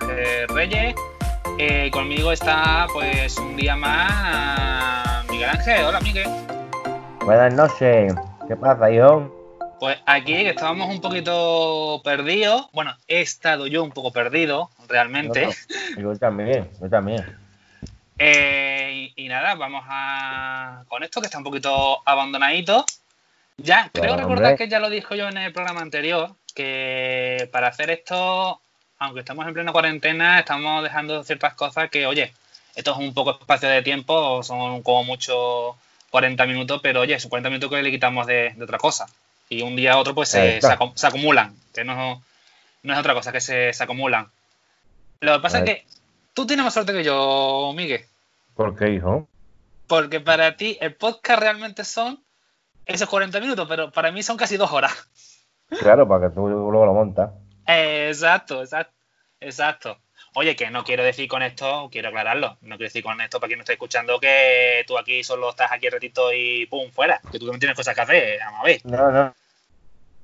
Reyes. Eh, conmigo está pues un día más Miguel Ángel. Hola Miguel. Buenas noches. ¿Qué pasa, hijo? Pues aquí que estábamos un poquito perdidos. Bueno, he estado yo un poco perdido, realmente. Yo también, yo también. Eh, y, y nada, vamos a con esto que está un poquito abandonadito. Ya, creo Claro, recordar hombre. que ya lo dijo yo en el programa anterior, que para hacer esto, aunque estamos en plena cuarentena, estamos dejando ciertas cosas que, oye, esto es un poco espacio de tiempo, son como mucho 40 minutos, pero oye, son 40 minutos que le quitamos de, de otra cosa. Y un día a otro, pues se, acumulan, que no, no es otra cosa, que se, se acumulan. Lo que pasa es que tú tienes más suerte que yo, Miguel. ¿Por qué, hijo? Porque para ti el podcast realmente son esos 40 minutos, pero para mí son casi dos horas. Claro, para que tú luego lo montas. Exacto, exacto, exacto. Oye, que no quiero decir con esto, quiero aclararlo, no quiero decir con esto para quien no esté escuchando que tú aquí solo estás aquí ratito y pum, fuera, que tú también tienes cosas que hacer, vamos a ver. No, no.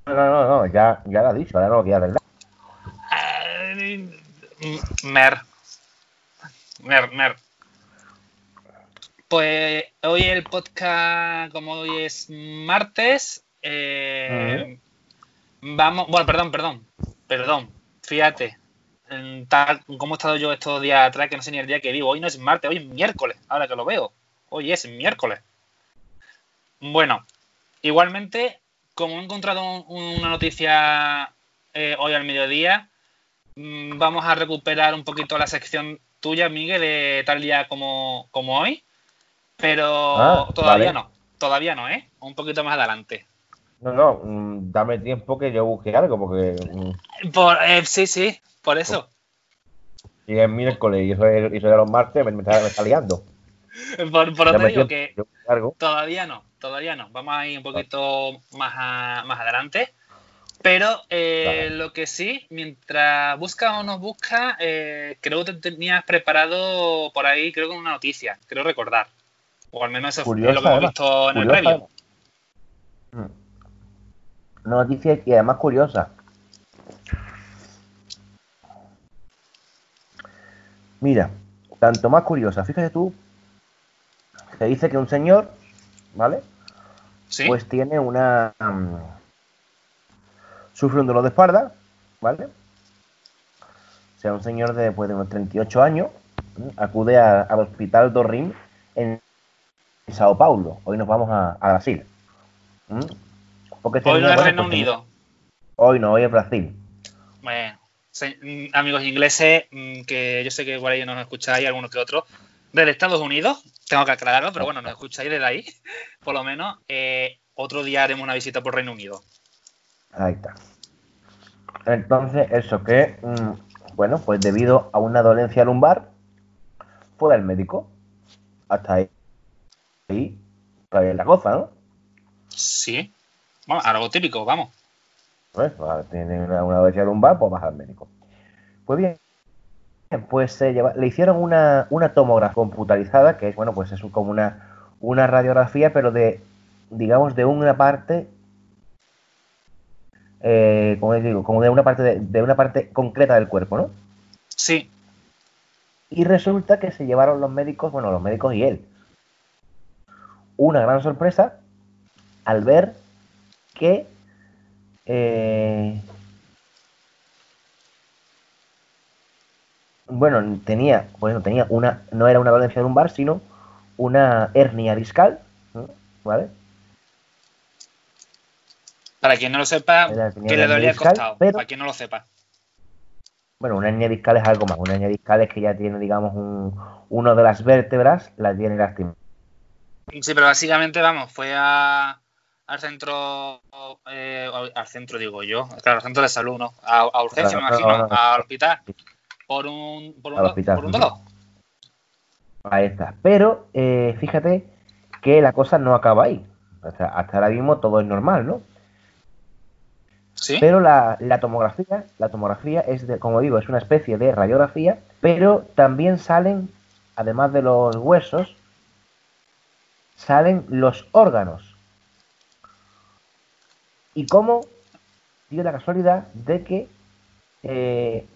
No, no, no, ya, ya lo has dicho, ahora no lo quieras, ¿verdad? Eh, Mer. Mer, mer. Pues hoy el podcast, como hoy es martes, eh, vamos, bueno, perdón, perdón, perdón, fíjate, tal como he estado yo estos días atrás, que no sé ni el día que vivo, hoy no es martes, hoy es miércoles, ahora que lo veo, hoy es miércoles. Bueno, igualmente, como he encontrado un- una noticia eh, hoy al mediodía, mm, vamos a recuperar un poquito la sección tuya, Miguel, de tal día como, como hoy. Pero Ah, todavía vale. no, todavía no, ¿eh? Un poquito más adelante. No, no, mm, dame tiempo que yo busque algo, porque mm, Por, eh, sí, sí, por eso. si es miércoles y eso es, y eso es los martes, me, me está, me está liando. Por, por eso te Dame digo tiempo que yo busque algo. todavía no, todavía no. Vamos a ir un poquito más, a- más adelante. Pero eh, Vale. lo que sí, mientras busca o no busca, eh, creo que te tenías preparado por ahí, creo que una noticia, creo recordar. O al menos eso Curiosa, lo que hemos además. visto en el Curiosa, previo. Una noticia y además curiosa. Mira, tanto más curiosa, fíjate tú, se dice que un señor, ¿vale? ¿Sí? Pues tiene una... mm, sufre un dolor de espalda, ¿vale? O sea, un señor de, pues, de unos 38 años acude a- al hospital Dorrim en Sao Paulo. Hoy nos vamos a, a Brasil. Porque Hoy no es Reino Unido. Hoy no, hoy es Brasil. Bueno, mm, amigos ingleses, mm, que yo sé que igual ahí nos escucháis, algunos que otros, del Estados Unidos, tengo que aclararlo, pero bueno, nos escucháis desde ahí, por lo menos. eh, otro día haremos una visita por Reino Unido. Ahí está. Entonces, eso que, mm, bueno, pues debido a una dolencia lumbar, fue al médico. Hasta ahí. Ahí, todavía la cosa, ¿no? Sí. Bueno, algo típico, vamos. Pues, tiene una, una lumbar, pues vas al médico. Pues bien, pues se lleva- le hicieron una, una tomografía computarizada, que es, bueno, pues es como una, una radiografía, pero de, digamos, de una parte, eh, como digo, como de una parte, de, de una parte concreta del cuerpo, ¿no? Sí. Y resulta que se llevaron los médicos, bueno, los médicos y él, una gran sorpresa al ver que eh, bueno, tenía, bueno, tenía una, no era una dolencia lumbar, sino una hernia discal, ¿no? ¿vale? Para quien no lo sepa, que le dolía el costado. pero- Para quien no lo sepa. Bueno, una hernia discal es algo más, una hernia discal es que ya tiene, digamos, un, uno de las vértebras, la tiene lastimada. Sí, pero básicamente, vamos, fue a, al centro, eh, al centro digo yo, claro, al centro de salud, ¿no? A, a urgencia, Claro, me imagino, no, no. al hospital, por un, por un, Al hospital, por un dolor. Ahí está. Pero eh, fíjate que la cosa no acaba ahí. O sea, hasta ahora mismo todo es normal, ¿no? ¿Sí? Pero la, la tomografía, la tomografía es, de, como digo, es una especie de radiografía, pero también salen, además de los huesos, salen los órganos. Y cómo dio la casualidad de que eh,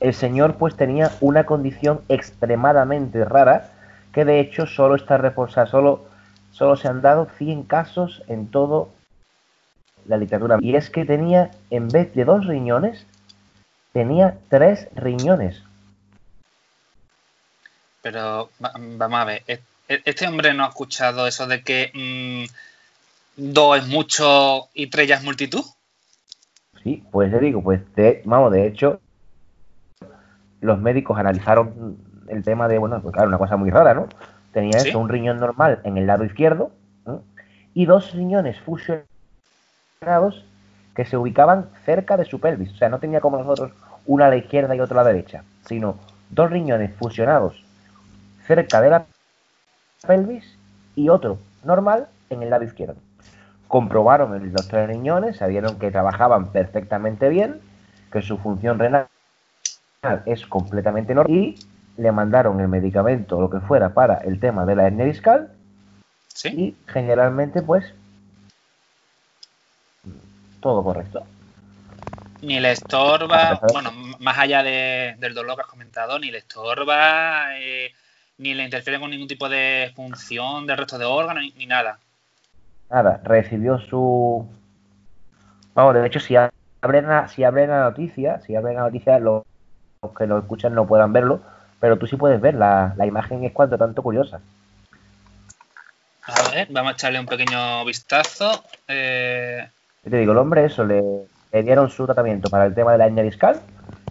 el señor pues tenía una condición extremadamente rara que de hecho solo está reposada, solo, solo se han dado 100 casos en todo la literatura. Y es que tenía, en vez de dos riñones, tenía tres riñones. Pero vamos a ver, ¿e-, e-, ¿este hombre no ha escuchado eso de que mm, dos es mucho y tres ya es multitud? Sí, pues le digo, pues vamos, de hecho, los médicos analizaron el tema de, bueno, pues claro, una cosa muy rara, ¿no? Tenía eso, un riñón normal en el lado izquierdo y dos riñones fusionados que se ubicaban cerca de su pelvis. O sea, no tenía como nosotros una a la izquierda y otra a la derecha, sino dos riñones fusionados cerca de la pelvis y otro normal en el lado izquierdo. Comprobaron los tres riñones, sabieron que trabajaban perfectamente bien, que su función renal es completamente normal y le mandaron el medicamento o lo que fuera para el tema de la hernia discal y generalmente pues todo correcto. Ni le estorba, bueno, más allá del dolor que has comentado, ni le estorba, eh, ni le interfiere con ningún tipo de función del resto de órganos, ni, nada. Nada, recibió su... Vamos, de hecho, si abren la, si abren la noticia, si abren la noticia, los que lo escuchan no puedan verlo, pero tú sí puedes ver, la, imagen es cuanto tanto curiosa. A ver, vamos a echarle un pequeño vistazo. Eh... Te digo, el hombre eso, le, dieron su tratamiento para el tema de la hernia discal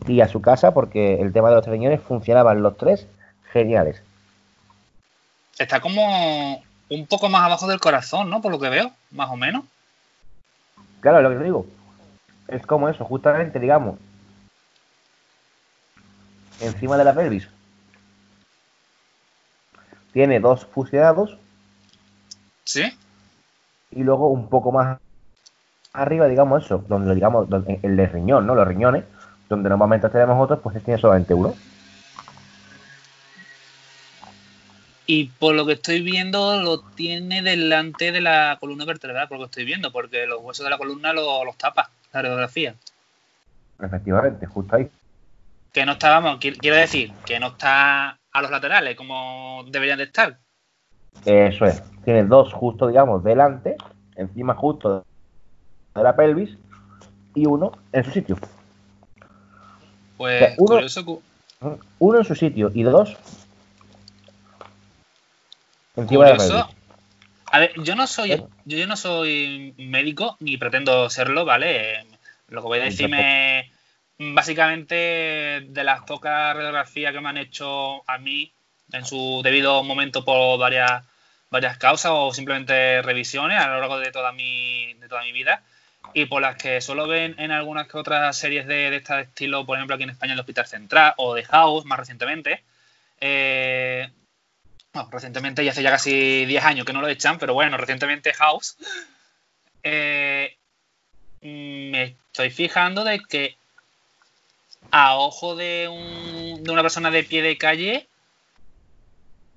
y a su casa porque el tema de los riñones funcionaban los tres geniales. Está como un poco más abajo del corazón, ¿no? Por lo que veo, más o menos. Claro, lo que te digo. Es como eso, justamente, digamos, encima de la pelvis. Tiene dos fusionados. Sí. Y luego un poco más arriba, digamos eso, donde digamos el de riñón, ¿no? Los riñones, donde normalmente tenemos otros, pues tiene solamente uno. Y por lo que estoy viendo, lo tiene delante de la columna vertebral, por lo que estoy viendo, porque los huesos de la columna los tapa la radiografía. Efectivamente, justo ahí que no estábamos, quiero decir, que no está a los laterales como deberían de estar. Eso es, tiene dos justo, digamos, delante, encima justo de la pelvis, y uno en su sitio. Pues uno, uno, en su sitio y dos pelvis. A ver, yo no soy, yo no soy médico ni pretendo serlo, ¿vale? Lo que voy a decirme básicamente de las pocas radiografías que me han hecho a mí en su debido momento por varias, varias causas o simplemente revisiones a lo largo de toda mi, de toda mi vida y por las que solo ven en algunas que otras series de, de este estilo, por ejemplo aquí en España el Hospital Central o de House más recientemente. Eh, bueno, recientemente y hace ya casi 10 años que no lo echan, pero bueno, recientemente House. Eh, me estoy fijando de que a ojo de, una persona de pie de calle,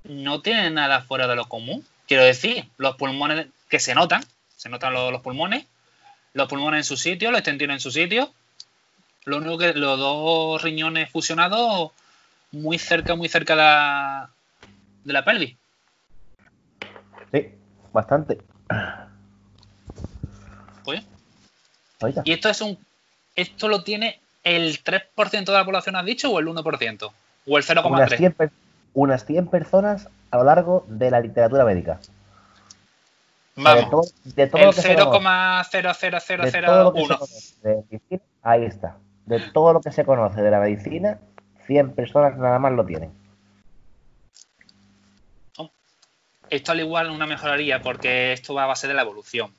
no tiene nada fuera de lo común. Quiero decir, los pulmones que se notan, se notan los, pulmones, los pulmones en su sitio, los extensiones en su sitio. Lo único que los dos riñones fusionados muy cerca, muy cerca de la, de la pelvis. Sí, bastante. Pues. Y esto es un. Esto lo tiene el 3% de la población has dicho o el 1%? ¿O el 0,3%? Unas 100, personas a lo largo de la literatura médica. Vamos. De todo, el 0,00001. Ahí está. De todo lo que se conoce de la medicina, 100 personas nada más lo tienen. Oh. Esto al igual es una mejoraría porque esto va a base de la evolución.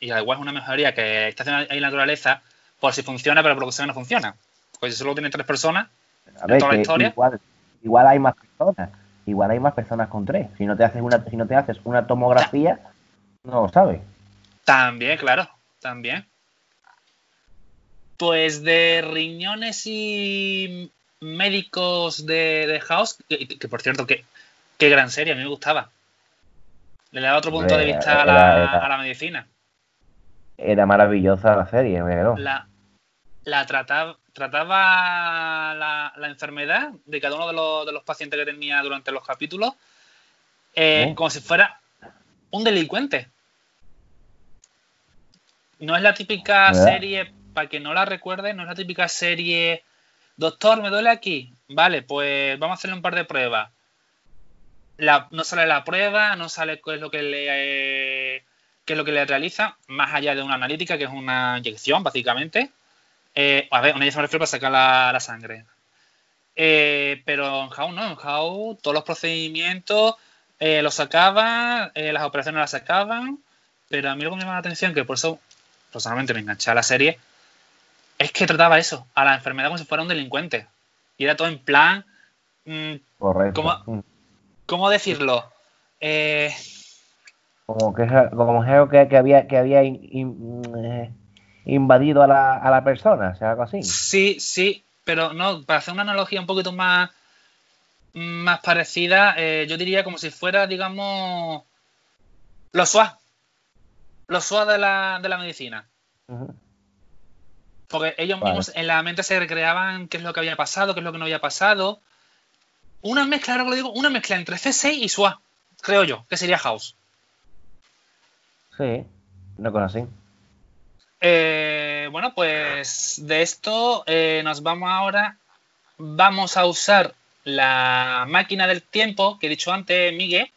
Y al igual es una mejoría que está haciendo ahí la naturaleza por si funciona, pero por lo que sea no funciona. Pues si solo tiene tres personas en toda la historia. Igual, hay más personas. Igual hay más personas con tres. Si no te haces una, si no te haces una tomografía, no lo sabes. También, claro, también. Pues de riñones y médicos de, House, que, por cierto, que, qué gran serie, a mí me gustaba. Le da otro punto de vista a la medicina. era maravillosa la serie, ¿no? La, la trataba, trataba la, enfermedad de cada uno de los, de los, pacientes que tenía durante los capítulos eh, como si fuera un delincuente. No es la típica serie, para que no la recuerde, no es la típica serie, doctor, me duele aquí. Vale, pues vamos a hacerle un par de pruebas. No sale la prueba, no sale qué es lo que le qué es lo que le realiza, más allá de una analítica, que es una inyección, básicamente. Eh, a ver, una inyección me refiero para sacar la, sangre. Eh, pero en How no, en How todos los procedimientos eh, los sacaban, las operaciones las sacaban, pero a mí lo que me llama la atención, que por eso personalmente me enganché a la serie, es que trataba eso, a la enfermedad como si fuera un delincuente. Y era todo en plan... Mm, Correcto. ¿cómo, ¿Cómo decirlo? Eh, como que como que, que había que había eh, invadido a la, a la persona, o sea, algo así. Sí, sí, pero no, para hacer una analogía un poquito más, más parecida, eh, yo diría como si fuera, digamos, los SWAT. Los SWAT de la, de la medicina. Porque ellos mismos en la mente se recreaban qué es lo que había pasado, qué es lo que no había pasado. Una mezcla, ahora que lo digo, una mezcla entre C6 y SWAT, creo yo, que sería House. Sí, no conocí. Eh, bueno, pues de esto eh, nos vamos ahora. Vamos a usar la máquina del tiempo que he dicho antes, Miguel.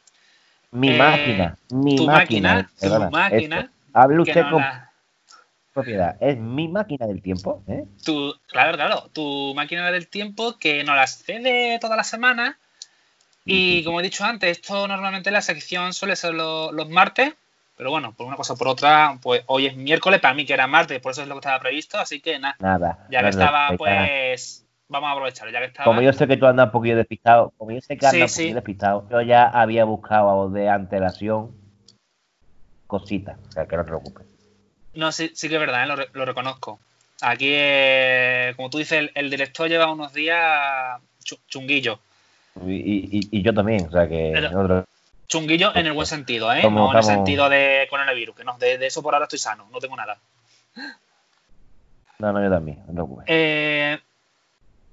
Mi eh, máquina, mi tu máquina, tu máquina. Hable usted con propiedad. Es mi máquina del tiempo. Tu, claro, claro, tu máquina del tiempo que nos la cede toda la semana. Y como he dicho antes, esto normalmente la sección suele ser los martes pero bueno, por una cosa o por otra, pues hoy es miércoles, para mí que era martes, por eso es lo que estaba previsto, así que nada. Nada. Ya que estaba, pues vamos a aprovechar, ya que estaba. Como yo sé que tú andas un poquillo despistado, como yo sé que andas un poquillo despistado, yo ya había buscado de antelación cositas, o sea que no te preocupes. No, sí, sí que es verdad, ¿eh? lo, reconozco. Aquí, eh, como tú dices, el, director lleva unos días chunguillo. Y, yo también, o sea que chunguillo en el buen sentido, ¿eh? no en el sentido de coronavirus, que no, de, eso por ahora estoy sano, no tengo nada. No, no, yo también, no eh,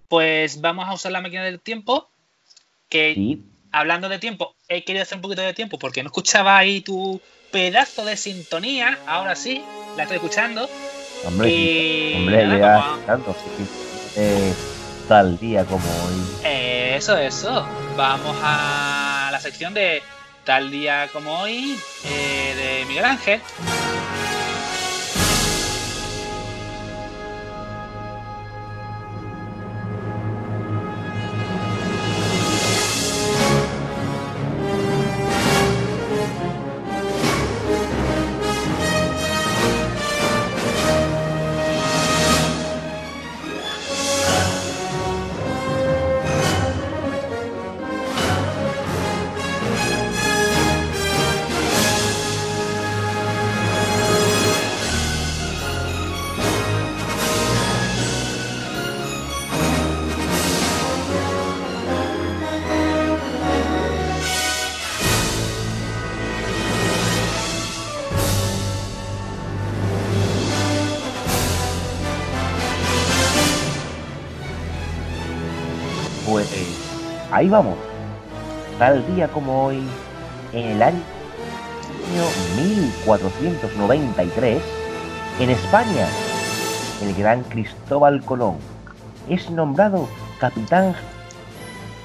pues vamos a usar la máquina del tiempo, que hablando de tiempo, he querido hacer un poquito de tiempo porque no escuchaba ahí tu pedazo de sintonía, ahora sí, la estoy escuchando. Hombre, y, hombre, ya tanto, eh, tal día como hoy. eso, eso. Vamos a la sección de tal día como hoy eh, de Miguel Ángel. Ahí vamos. Tal día como hoy, en el año 1493, en España, el gran Cristóbal Colón es nombrado capitán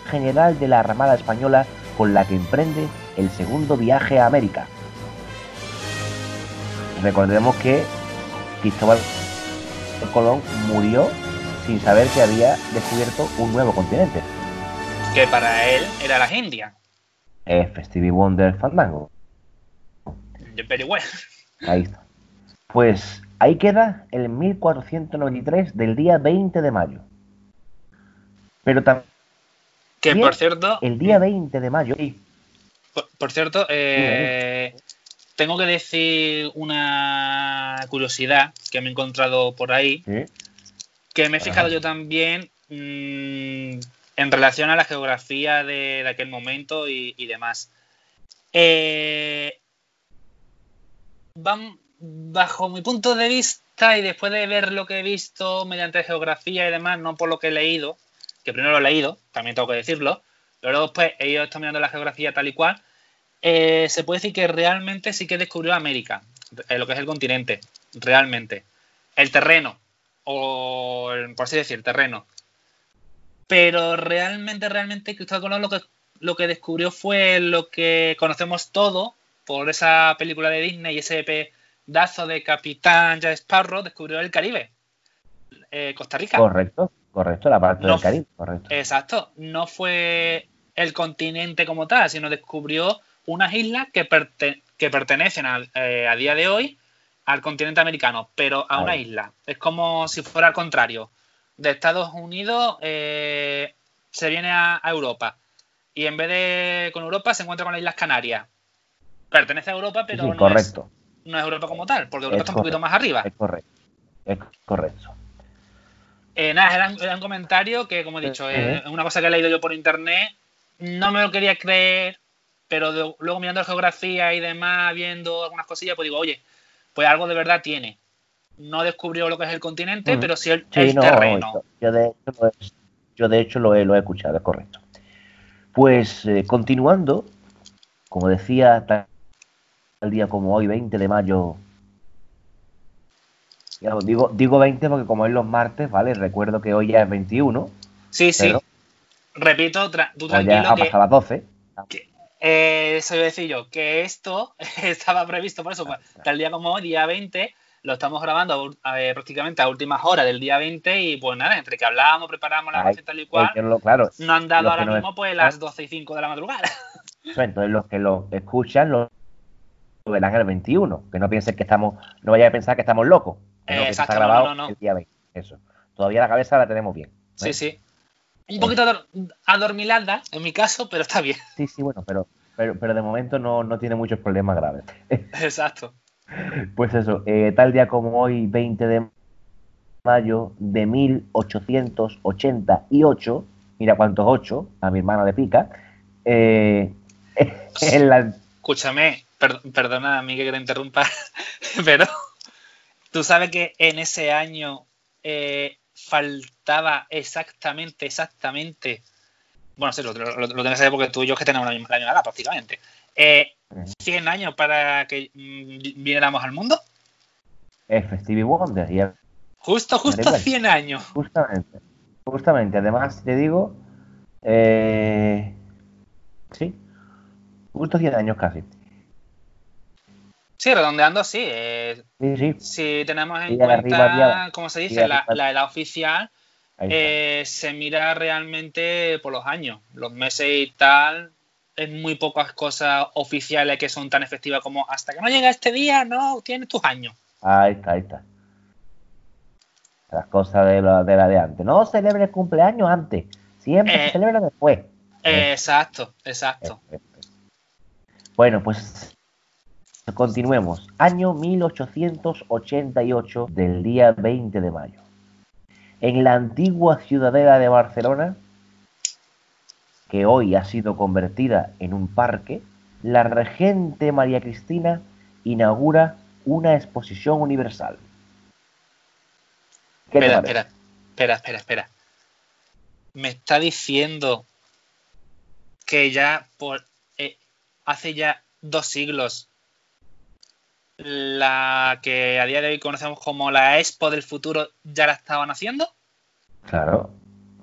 general de la Armada Española con la que emprende el segundo viaje a América. Recordemos que Cristóbal Colón murió sin saber que había descubierto un nuevo continente que para él era las Indias. Es Stevie Wonder Fandango. Very well. Ahí está. Pues ahí queda el 1493 del día 20 de mayo. Pero también. Que por cierto. El día 20 de mayo. Por, cierto, eh, tengo que decir una curiosidad que me he encontrado por ahí. Que me he fijado yo también. Mmm, en relación a la geografía de, aquel momento y, demás. Eh, bajo mi punto de vista y después de ver lo que he visto mediante geografía y demás, no por lo que he leído, que primero lo he leído, también tengo que decirlo, luego después he ido mirando la geografía tal y cual, eh, se puede decir que realmente sí que descubrió América, eh, lo que es el continente, realmente. El terreno, o por así decir, el terreno. Pero realmente, realmente Cristóbal Colón lo que, lo que descubrió fue lo que conocemos todo por esa película de Disney y ese pedazo de Capitán Jack Sparrow, descubrió el Caribe, eh, Costa Rica. Correcto, correcto, la parte del Caribe, correcto. Exacto, no fue el continente como tal, sino descubrió unas islas que, que pertenecen eh, a día de hoy al continente americano, pero a una isla. Es como si fuera al contrario. De Estados Unidos eh, se viene a, Europa y en vez de con Europa se encuentra con las Islas Canarias. Pertenece a Europa, pero no, Es, no, Es, Europa como tal, porque Europa está un poquito más arriba. Es correcto. Es correcto. Eh, nada, era un, comentario que, como he dicho, es una cosa que he leído yo por internet. No me lo quería creer, pero luego mirando la geografía y demás, viendo algunas cosillas, pues digo, oye, pues algo de verdad tiene. No descubrió lo que es el continente, pero sí el, terreno. Yo de, hecho, yo de hecho lo he, lo he escuchado, es correcto. Pues eh, continuando, como decía, tal día como hoy, 20 de mayo. digo, digo 20 porque como es los martes, ¿vale? Recuerdo que hoy ya es 21. Sí, sí. Repito, tú tranquilo. Ya ha pasado las 12. Eh, eso iba a decir yo, que esto estaba previsto por eso, pues, tal día como hoy, día 20, lo estamos grabando prácticamente a últimas horas del día 20 y pues nada, entre que hablábamos, preparamos la receta tal y cual, claro, no han dado ahora mismo pues las 12 y 5 de la madrugada. Entonces los que lo escuchan lo, verán el 21, que no piensen que estamos, no vayan a pensar que estamos locos. Que está grabado el día 20, eso. Todavía la cabeza la tenemos bien. Sí, sí. Un poquito adormilada, en mi caso, pero está bien. Sí, sí, bueno, pero, pero, de momento no, tiene muchos problemas graves. Exacto. Pues eso, eh, tal día como hoy, 20 de mayo de 1888, mira cuántos ocho, a mi hermana le pica, eh, la... Escúchame, perdona a mí que te interrumpa, pero tú sabes que en ese año eh, faltaba exactamente, exactamente. Bueno, sí, lo, lo, tenés que saber porque tú y yo que tenemos la misma edad prácticamente. 100 eh, años para que mm, viniéramos al mundo. Es Stevie Wonder. Justo, justo 100 años. Justamente. Justamente. Además, te digo. Eh, sí. Justo 100 años casi. Sí, redondeando, sí. Eh, si tenemos en cuenta, como se dice, la, edad oficial, eh, se mira realmente por los años, los meses y tal. Es muy pocas cosas oficiales que son tan efectivas como hasta que no llega este día, no, tienes tus años. Ahí está, ahí está. Las cosas de la de, la de antes. No celebre el cumpleaños antes, siempre se eh, celebra después. exacto, exacto. Bueno, pues Continuemos. Año 1888 del día 20 de mayo. En la antigua ciudadela de Barcelona, que hoy ha sido convertida en un parque, la regente María Cristina inaugura una exposición universal. espera, espera, espera, espera, espera. Me está diciendo que ya por eh, hace ya dos siglos la que a día de hoy conocemos como la Expo del futuro ya la estaban haciendo? Claro,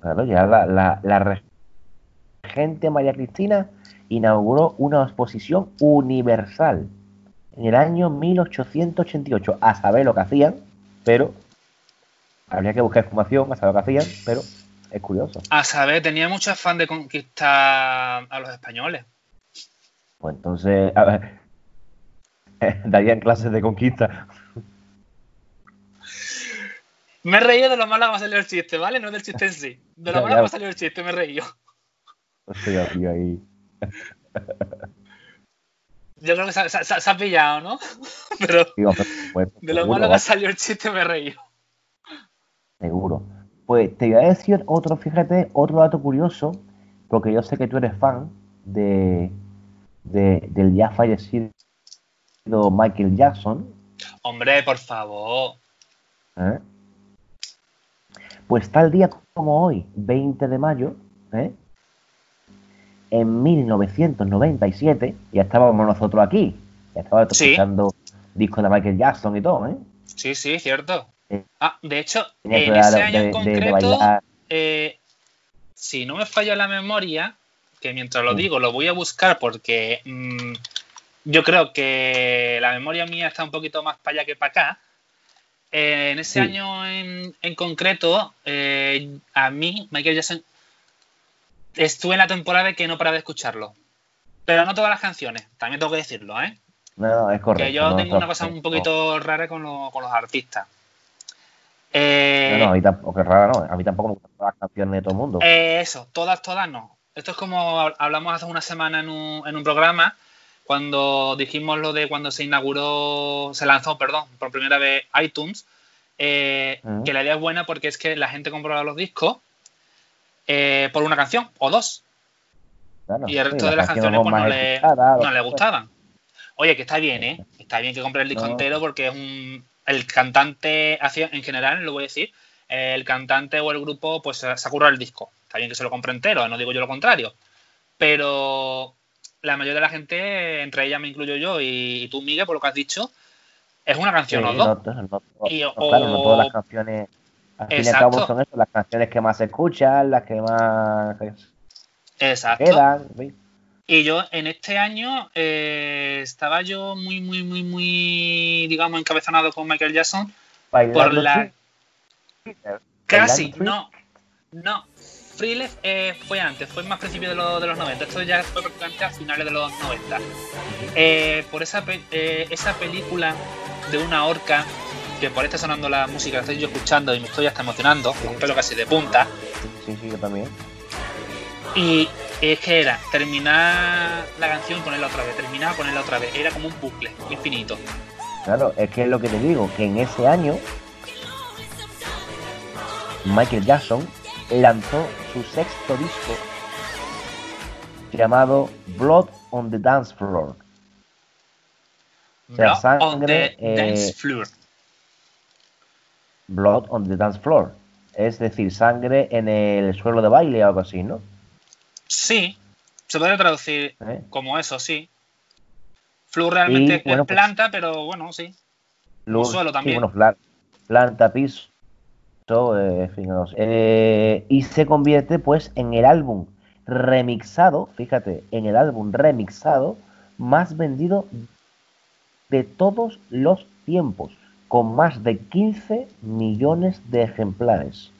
claro, ya la, la, la regente María Cristina inauguró una exposición universal en el año 1888, a saber lo que hacían, pero habría que buscar información a saber lo que hacían, pero es curioso. A saber, tenía mucho afán de conquistar a los españoles. Pues entonces, a ver, darían clases de conquista. Me he reído de lo malo que me ha salido el chiste, ¿vale? No del chiste en sí. De lo malo que me ha salido el chiste, me he reído. Estoy aquí, ahí. Yo creo que se, ha pillado, ¿no? Pero de lo malo que ha salido el chiste me reído. Seguro. Pues te voy a decir otro, fíjate, otro dato curioso, porque yo sé que tú eres fan de, de del ya fallecido Michael Jackson. Hombre, por favor. ¿Eh? Pues tal día como hoy, 20 de mayo, ¿eh? En 1997, ya estábamos nosotros aquí, ya estábamos Sí. escuchando discos de Michael Jackson y todo, ¿eh? Sí, sí, cierto. Sí. Ah, de hecho, en ese de- año en concreto, eh, si no me falla la memoria, que mientras lo Sí. digo lo voy a buscar porque mm, yo creo que la memoria mía está un poquito más para allá que para acá. Eh, en ese Sí. año en, en concreto, eh, a mí, Michael Jackson, estuve en la temporada que no paraba de escucharlo. Pero no todas las canciones, también tengo que decirlo, ¿eh? No, no, es correcto. que yo no, tengo no, una cosa un no. poquito rara con, lo- con los artistas. Eh, No, no, a mí tampoco, es rara, no. A mí tampoco me gustan todas las canciones de todo el mundo. eh, eso, todas, todas no. Esto es como hab- hablamos hace una semana en un, en un programa, cuando dijimos lo de cuando se inauguró, se lanzó, perdón, por primera vez iTunes, eh, que la idea es buena porque es que la gente compraba los discos eh, por una canción o dos. Claro, y el sí, resto de las canciones pues, no, le, no le gustaban. Oye, que está bien, ¿eh? Está bien que compre el disco No. entero porque es un. El cantante, hacia- en general, lo voy a decir, el cantante o el grupo, pues se ha currado el disco. Está bien que se lo compre entero, no digo yo lo contrario. Pero la mayoría de la gente, entre ellas me incluyo yo y, y tú, Miguel, por lo que has dicho, es una Sí, canción o dos. no, no, no, Y- no, claro, no todas las canciones. Al fin y al Exacto. cabo son eso, las canciones que más se escuchan, las que más Exacto. quedan. ¿sí? Y yo en este año eh, estaba yo muy, muy, muy, muy, digamos, encabezonado con Michael Jackson por la. Casi, no. No. Freeless eh, fue antes, fue más principio de, los- de los 90. Esto ya fue prácticamente a finales de los 90. Eh, por esa, pe- esa película de una orca, que por está sonando la música, la estoy yo escuchando y me estoy hasta emocionando, con un pelo casi de punta. Sí, sí, yo también. Y es que era terminar la canción y ponerla otra vez, terminar, ponerla otra vez. Era como un bucle infinito. Claro, es que es lo que te digo, que en ese año Michael Jackson lanzó su sexto disco llamado Blood on the Dance Floor. O sea, Blood on sangre, the eh, dance floor. Blood on the Dance Floor. Es decir, sangre en el suelo de baile o algo así, ¿no? Sí, se puede traducir ¿Eh? como eso, sí. Flu realmente Y, bueno, es pues- planta, pero bueno, sí. Luego- suelo sí, también. bueno, pla- planta, piso, eh, en fin, no sé. Eh, y se convierte pues en el álbum remixado, fíjate, en el álbum remixado más vendido de todos los tiempos, con más de 15 millones de ejemplares.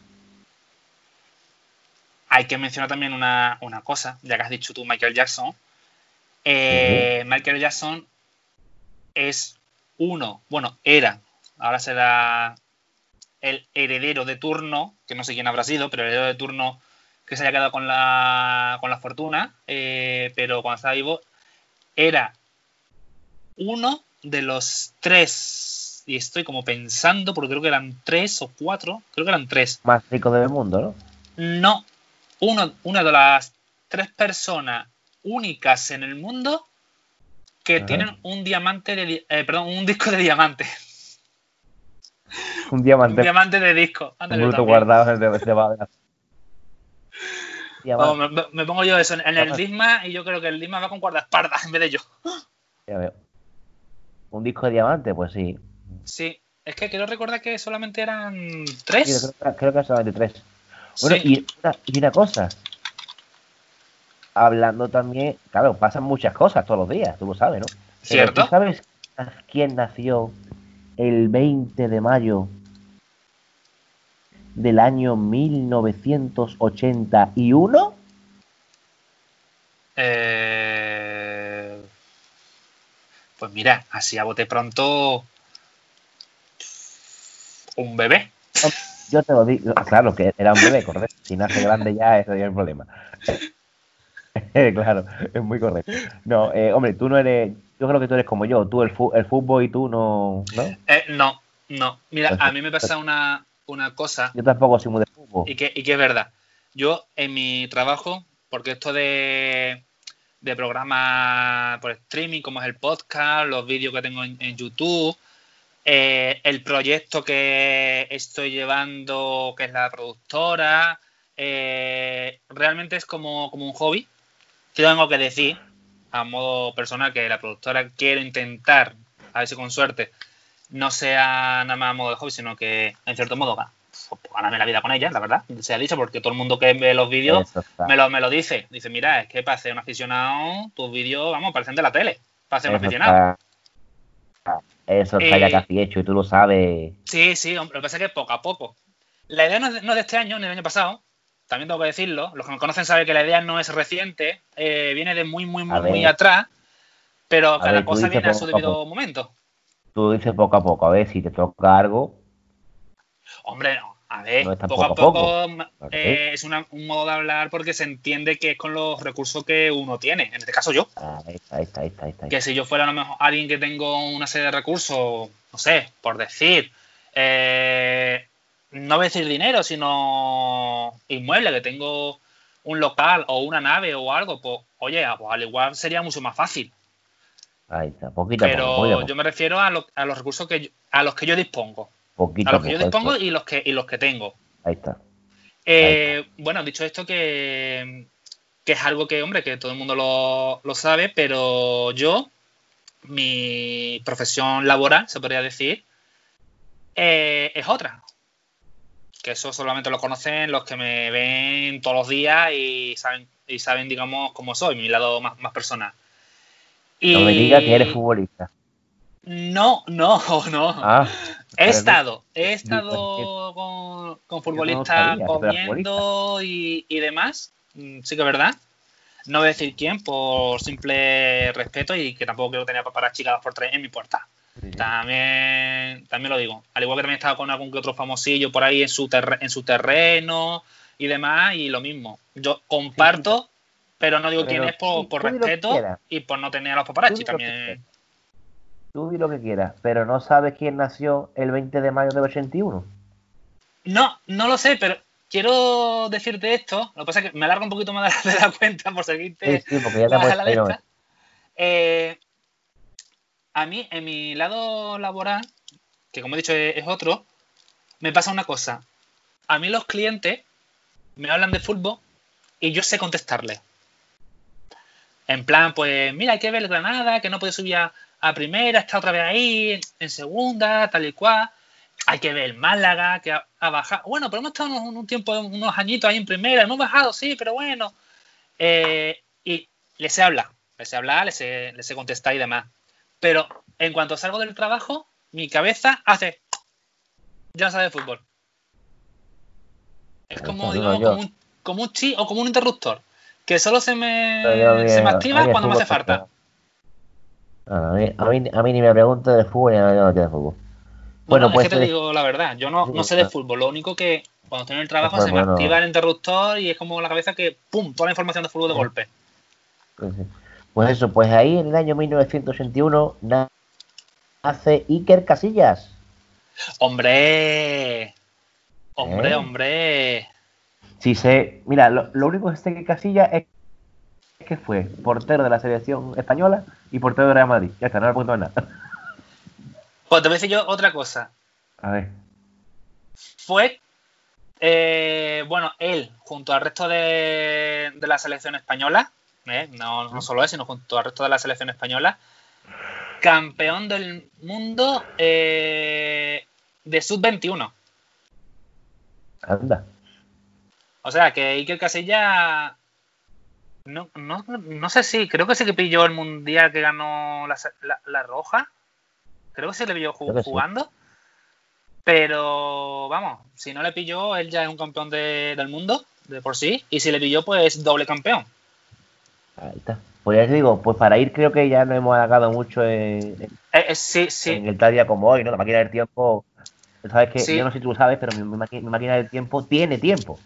Hay que mencionar también una, una cosa, ya que has dicho tú Michael Jackson. Eh, Michael Jackson es uno, bueno, era, ahora será el heredero de turno, que no sé quién habrá sido, pero el heredero de turno que se haya quedado con la, con la fortuna, eh, pero cuando estaba vivo, era uno de los tres, y estoy como pensando, porque creo que eran tres o cuatro, creo que eran tres, Más rico del mundo, ¿no? no, uno, una de las tres personas únicas en el mundo que Ajá. tienen un diamante de, eh, perdón, un disco de diamante, Un un diamante diamante de disco. Ándale, bruto también. guardado de. Diamante, Vamos, me, me pongo yo eso en, en el. Disma y yo creo que el Disma va con guardaespaldas en vez de yo. ya veo. Un disco de diamante, pues sí. Sí, es que quiero recordar que solamente eran Sí, tres. creo, que- creo que solamente tres. Bueno, Sí. y, una, y una cosa. Hablando también, claro, pasan muchas cosas todos los días, tú lo sabes, ¿no? ¿Cierto? ¿Tú sabes quién nació el 20 de mayo del año 1981? Eh, Pues mira, así a bote pronto. Un bebé. Yo te lo digo, claro, que era un bebé, correcto. Si nace grande ya, ese ya es el problema. claro, es muy correcto. No, eh, hombre, tú no eres, yo creo que tú eres como yo, tú el, fu- el fútbol y tú no, ¿no? Eh, no, no. Mira, a mí me pasa una, una cosa Yo tampoco soy muy de fútbol. y que, y que es verdad. Yo en mi trabajo, porque esto de, de programas por streaming, como es el podcast, los vídeos que tengo en, en YouTube, eh, el proyecto que estoy llevando, que es la productora, eh, realmente es como, como un hobby. Yo tengo que decir, a modo personal, que la productora quiero intentar, a ver si con suerte, no sea nada más a modo de hobby, sino que en cierto modo pues, ganarme la vida con ella, la verdad, se ha dicho, porque todo el mundo que ve los vídeos me lo, me lo dice. Dice, mira, es que para ser un aficionado, tus vídeos, vamos, parecen de la tele, para ser un aficionado. Eso está ya eh, casi hecho y tú lo sabes. Sí, sí, hombre, lo que pasa es que poco a poco. La idea no es, de, este año ni del año pasado, también tengo que decirlo. Los que me conocen saben que la idea no es reciente, eh, viene de muy, muy, muy, muy atrás, pero cada cosa viene a su debido momento. Tú dices poco a poco, a ver si te toca algo. Hombre, no. A ver, poco, a poco, eh, es un modo de hablar porque se entiende que es con los recursos que uno tiene, en este caso yo. ahí está, ahí está, ahí está, Que si yo fuera a lo mejor alguien que tengo una serie de recursos, no sé, por decir, eh, no voy a decir dinero, sino inmueble, que tengo un local o una nave o algo, pues oye, pues al igual sería mucho más fácil. Ahí está, poquito Pero yo me refiero a, a los recursos que a los que yo dispongo. Poquito a los que yo dispongo y los que, y los que tengo. Ahí está. Eh, bueno, dicho esto que, que, es algo que, hombre, que todo el mundo lo, lo sabe, pero yo, mi profesión laboral, se podría decir, eh, es otra. Que eso solamente lo conocen los que me ven todos los días y saben, y saben digamos, cómo soy, mi lado más, más personal. Y... No me digas que eres futbolista. No, no, no. Ah, he estado, he estado con, futbolistas comiendo y, demás. Mm, sí que es verdad. No voy a decir quién por simple respeto y que tampoco quiero tener para chicas por tres en mi puerta. También, también lo digo. Al igual que también he estado con algún que otro famosillo por ahí en su, en su terreno y demás, y lo mismo. Yo comparto, pero no digo quién es por, respeto y por no tener a los paparazzi también tú di lo que quieras, pero no sabes quién nació el 20 de mayo del 81. No, no lo sé, pero quiero decirte esto. Lo que pasa es que me alargo un poquito más de la cuenta por seguirte sí, sí, porque ya te a la lista. Eh, a mí, en mi lado laboral, que como he dicho es, otro, me pasa una cosa. A mí los clientes me hablan de fútbol y yo sé contestarle. En plan, pues mira, hay que ver Granada, que no puede subir a, a primera, está otra vez ahí, en segunda, tal y cual. Hay que ver el Málaga, que ha, bajado. Bueno, pero hemos estado un, tiempo, unos añitos ahí en primera, hemos bajado, sí, pero bueno. Eh, y les sé hablar, les sé hablar, les sé, les sé contestar y demás. Pero en cuanto salgo del trabajo, mi cabeza hace. Ya no sabe de fútbol. Es como, digo, como un, como un chi o como un interruptor. Que solo se me, se me activa cuando me hace falta. A mí, a, mí, ni me pregunto de fútbol ni a no de fútbol. Bueno, pues. Es que te digo la verdad, yo no, no sé de fútbol, lo único que cuando estoy en el trabajo se me activa el interruptor y es como la cabeza que, ¡pum!, toda la información de fútbol de golpe. Pues, pues, eso, pues ahí en el año 1981 nace Iker Casillas. ¡Hombre! ¡Hombre, ¿Eh? hombre! Sí, sé. Mira, lo, lo único que sé que Casillas es que fue portero de la selección española y portero de Real Madrid. Ya está, no le pregunto nada. Pues te voy a decir yo otra cosa. A ver. Fue, eh, bueno, él, junto al resto de, la selección española, eh, no, no, solo él, sino junto al resto de la selección española, campeón del mundo eh, de sub-21. Anda. O sea, que Iker Casilla no, no, no sé si, creo que sí que pilló el mundial que ganó la, Roja. Creo que sí le pilló jugando. Pero vamos, si no le pilló, él ya es un campeón del mundo, de por sí. Y si le pilló, pues doble campeón. Ahí está. Pues ya te digo, pues para ir creo que ya no hemos alargado mucho en, eh, eh, sí, sí. en el tal día como hoy, ¿no? La máquina del tiempo, sabes que, yo no sé si tú lo sabes, pero mi máquina del tiempo tiene tiempo.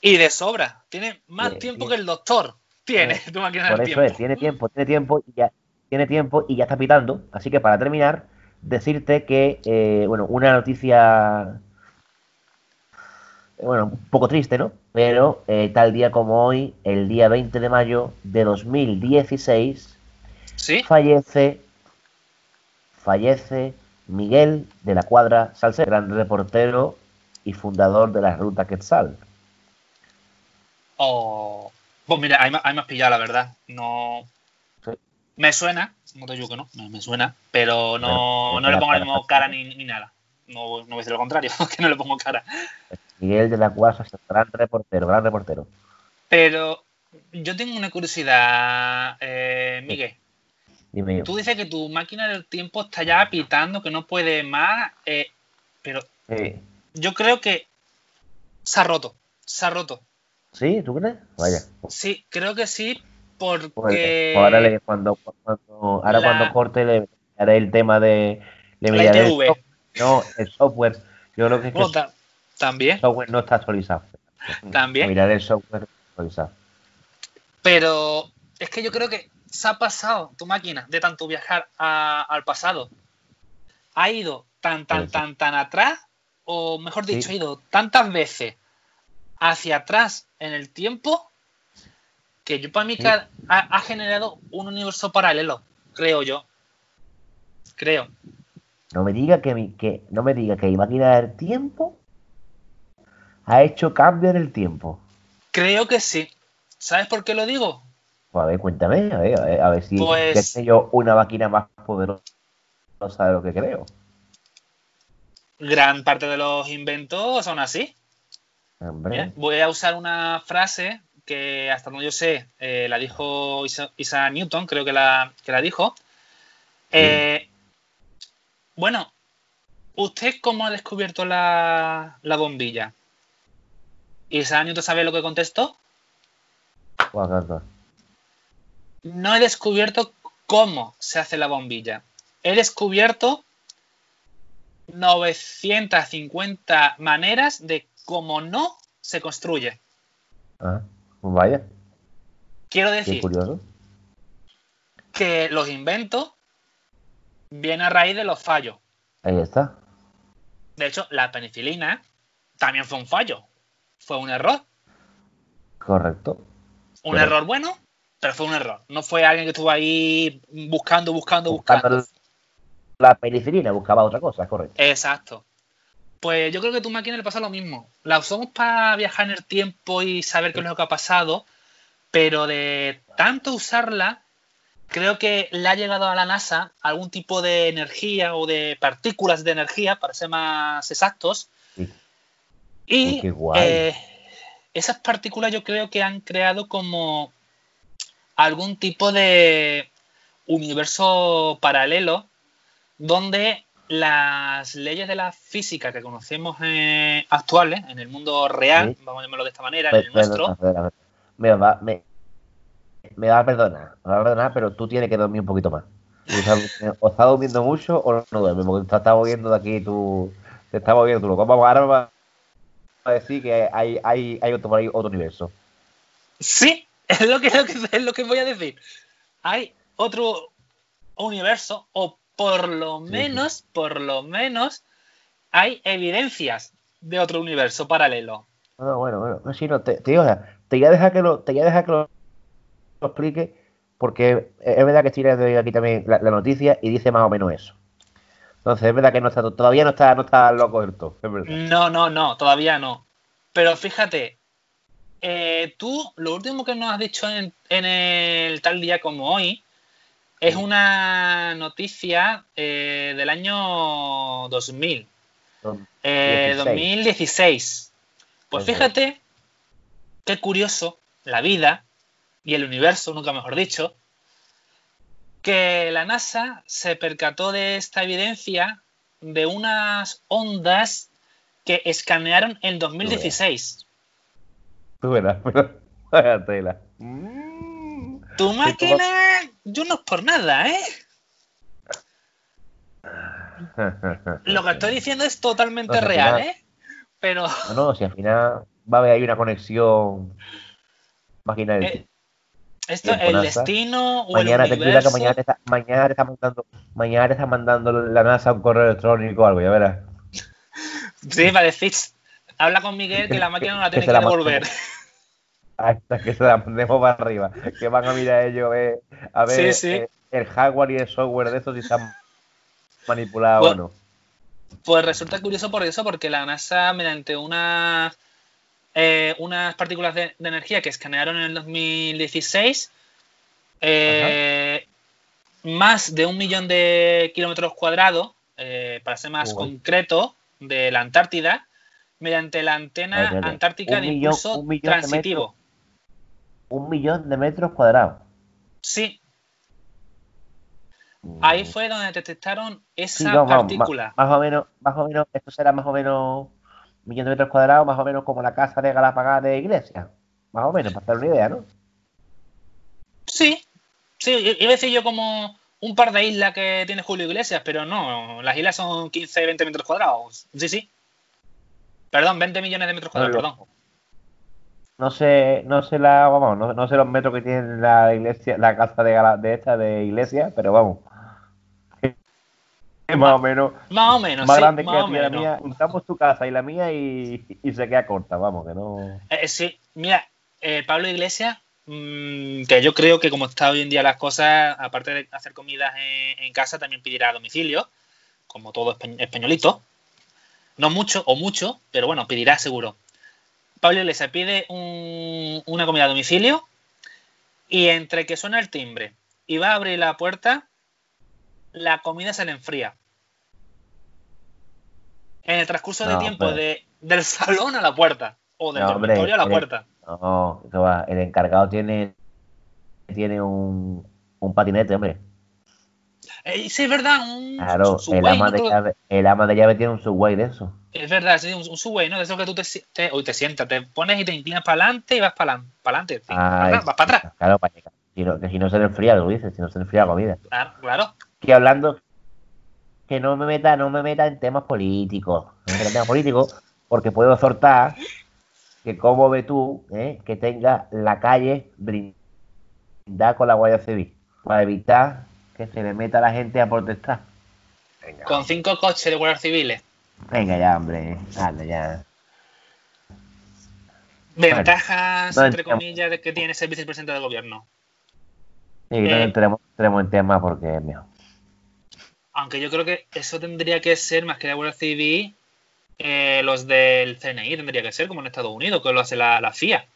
Y de sobra. Tiene más tiempo que el doctor. Tiene tu máquina Por eso es, tiene tiempo, tiene tiempo y ya, tiene tiempo y ya está pitando. Así que para terminar, decirte que, eh, bueno, una noticia, bueno, un poco triste, ¿no? Pero eh, tal día como hoy, el día 20 de mayo de 2016, ¿Sí? fallece, fallece Miguel de la Cuadra Salcedo, gran reportero y fundador de la Ruta Quetzal. Oh, pues mira, ahí, me- ahí me has pillado, la verdad. No. Me suena, no te digo que no, me, me suena, pero no, Bueno, no le pongo el mismo cara ni, ni nada. No, no voy a decir lo contrario, que no le pongo cara. Miguel de la Cuadra Salcedo, gran reportero, gran reportero. Pero yo tengo una curiosidad, eh, Miguel. Dime yo. Tú dices que tu máquina del tiempo está ya pitando, que no puede más, eh, pero Sí. yo creo que se ha roto, se ha roto. ¿Sí? ¿Tú crees? Vaya. Sí, creo que sí, porque pues ahora le- cuando, cuando- ahora La- cuando corte le haré el tema de le la el software. no el software yo creo que, es que Bueno, ta- también, el software no está actualizado También. miraré el software actualizado pero es que yo creo que se ha pasado tu máquina de tanto viajar a- al pasado. Ha ido tan, tan, tan, tan atrás, o mejor Sí. dicho, ha ido tantas veces hacia atrás en el tiempo que yo para mí que ha, ha generado un universo paralelo, creo yo. Creo. no me diga que mi que no me diga que mi máquina del tiempo ha hecho cambio en el tiempo Creo que sí. ¿Sabes por qué lo digo? pues a ver cuéntame a ver, a ver, a ver si Pues- que yo una máquina más poderosa de lo que creo Gran parte de los inventos son así. Hombre voy a usar una frase que hasta donde yo sé eh, la dijo Isa- Newton, creo que la, que la dijo. Eh, bueno, ¿usted cómo ha descubierto la, la bombilla? Isaac Newton sabe lo que contestó. No he descubierto cómo se hace la bombilla. He descubierto 950 maneras de cómo no se construye. Ah, pues vaya Quiero decir, curioso que los inventos vienen a raíz de los fallos. ahí está De hecho, la penicilina también fue un fallo. Fue un error. correcto Un Correcto. error bueno, pero fue un error. No fue alguien que estuvo ahí buscando, buscando, buscando. buscando la penicilina, buscaba otra cosa, correcto. Exacto. Pues yo creo que tu máquina le pasa lo mismo. La usamos para viajar en el tiempo y saber qué es lo que ha pasado, pero de tanto usarla, creo que le ha llegado a la NASA algún tipo de energía o de partículas de energía, para ser más exactos. Sí. Y Uy, qué guay. eh, esas partículas yo creo que han creado como algún tipo de universo paralelo donde las leyes de la física que conocemos eh, actuales en el mundo real, Sí. vamos a llamarlo de esta manera, en Per- el nuestro. Me va, me, me va a perdonar, me va a perdonar, pero tú tienes que dormir un poquito más. O estás durmiendo mucho o no duermes, porque te estás moviendo de aquí, tú te estás moviendo tú loco. Vamos, ahora me vas a decir que hay, hay, hay otro, otro universo. Sí, es lo que, es lo que- es lo que voy a decir. Hay otro universo, o por lo menos, por lo menos, hay evidencias de otro universo paralelo. No, bueno, bueno, no, sí, no, te, te, digo, o sea, te voy a dejar que lo, te voy a dejar que lo, lo explique, porque es verdad que estoy leyendo aquí también la, la noticia y dice más o menos eso. Entonces, es verdad que no está, todavía no está, no está loco es verdad. No, no, no, todavía no. Pero fíjate, eh, tú lo último que nos has dicho en, en el tal día como hoy es una noticia eh, del año 2000, eh, 16. 2016. Pues fíjate qué curioso la vida y el universo, nunca mejor dicho, que la NASA se percató de esta evidencia de unas ondas que escanearon en 2016. Tú verás, pero tela. Tu máquina, yo no es por nada, ¿eh? Lo que estoy diciendo es totalmente No, real, final- ¿eh? Pero No, no, si al final va a haber ahí una conexión máquina del Eh, tiempo. esto, el NASA. destino o Mañana el te cuida que universo... mañana te, está, mañana te está mandando, mañana te está mandando la NASA un correo electrónico o algo, ya verás. Sí, va a decir, habla con Miguel que la máquina no la Que tiene que la devolver. Hasta que se la mandemos para arriba. Que van a mirar ellos eh, a ver Sí, sí. eh, el hardware y el software de estos si están manipulado Pues- o no. Pues resulta curioso por eso, porque la NASA, mediante una, eh, unas partículas de, de energía que escanearon en el 2016, eh, más de un millón de kilómetros cuadrados, para ser más Uy. concreto, de la Antártida, mediante la antena antártica Un de millón- impulso un millón transitivo. Un millón de metros cuadrados. Sí, Mm. ahí fue donde detectaron esa Sí, partícula. Más o menos, más o menos, esto será más o menos un millón de metros cuadrados, más o menos como la casa de Galapagar de iglesia. Más o menos, para hacer una idea, ¿no? Sí, sí, iba a decir yo como un par de islas que tiene Julio Iglesias, pero no, las islas son 15, 20 metros cuadrados. Sí, sí. Perdón, 20 millones de metros cuadrados, No, perdón. No sé, no sé la, vamos, no, no sé los metros que tiene la iglesia, la casa de, esta de iglesia, pero vamos. Es más o menos Más o menos, más sí, grande que más tía, la mía. Juntamos tu casa y la mía y, y se queda corta, vamos, que no. Eh, sí, mira, eh, Pablo Iglesias, mm, que yo creo que como está hoy en día las cosas, aparte de hacer comidas en, en casa, también pedirá a domicilio, como todo espa- españolito. No mucho o mucho, pero bueno, pedirá seguro. Pablo Iglesias pide un- una comida a domicilio y entre que suena el timbre y va a abrir la puerta, la comida se le enfría. En el transcurso de tiempo pero- de, del salón a la puerta o del No, hombre, dormitorio a la puerta. No, que va, el encargado tiene, tiene un, un patinete, hombre. Eh, sí, es verdad, un, Claro, un el ama, el ama de llave tiene un subway de eso. Es verdad, sí, un, un subway, ¿no? De eso que tú te, te, uy, te sientas, te pones y te inclinas para adelante y vas para adelante. Ay, vas para atrás. Claro, para si no, que si no se le enfría, lo dices, si no se le enfría la comida. Claro, claro. Que hablando, que no me meta, no me meta en temas políticos. No me meta en temas políticos, porque puedo soltar que cómo ves tú eh, que tenga la calle brindada con la Guardia Civil, para evitar que se le meta a la gente a protestar. Venga, Con cinco coches de guardias civiles. Venga ya, hombre, dale ya. Ventajas, no entre comillas, de que tiene ser vicepresidente del gobierno. No Eh. entremos, entremos en temas porque es mejor. Aunque yo creo que eso tendría que ser, más que la Guardia Civil, eh, los del CNI tendría que ser, como en Estados Unidos, que lo hace la, la CIA.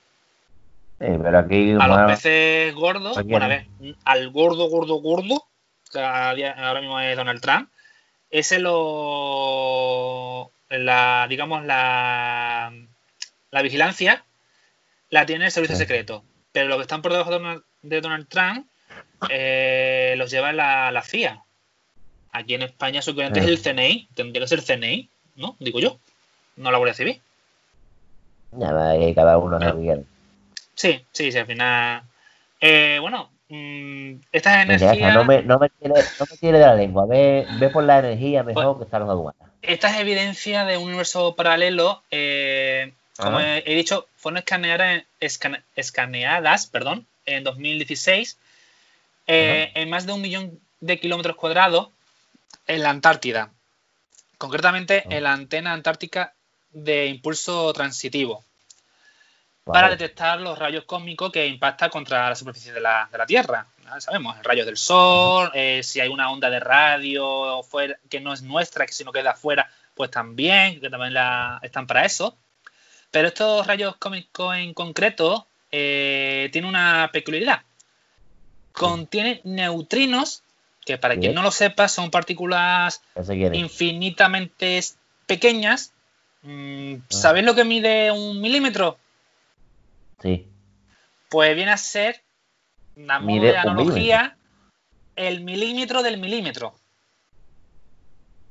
Sí, pero aquí A bueno, los peces gordos, bueno, a ver, al gordo, gordo, gordo, que ahora mismo es Donald Trump, ese lo. La, digamos, la, la vigilancia la tiene el servicio secreto. Pero los que están por debajo de Donald, de Donald Trump eh, los lleva la, la CIA. Aquí en España su cliente es el CNI, tendría que ser CNI, ¿no? Digo yo, no la Guardia Civil. nada, ahí cada uno que quiere. Sí, sí, sí, al final. Eh, bueno, mm, estas energías. No me, no me tire, no me tire de la lengua, ve, ve por la energía mejor que están los aduanas. Esta es evidencia de un universo paralelo. eh, como Ajá. he, he dicho, fueron escaneadas, escane- escaneadas perdón, en 2016 eh, en más de un millón de kilómetros cuadrados en la Antártida. Concretamente Ah. en la antena antártica de impulso transitivo. Para Vale. detectar los rayos cósmicos que impactan contra la superficie de la, de la Tierra. ¿no? Sabemos, rayos del Sol, eh, si hay una onda de radio fuera, que no es nuestra, que si no queda afuera, pues también, que también la, están para eso. Pero estos rayos cósmicos en concreto eh, tienen una peculiaridad. Contienen neutrinos, que para Sí. quien no lo sepa, son partículas infinitamente pequeñas. Mm, Ah. ¿Sabéis lo que mide un milímetro? Sí. Pues viene a ser, a modo Mide de analogía, el milímetro del milímetro.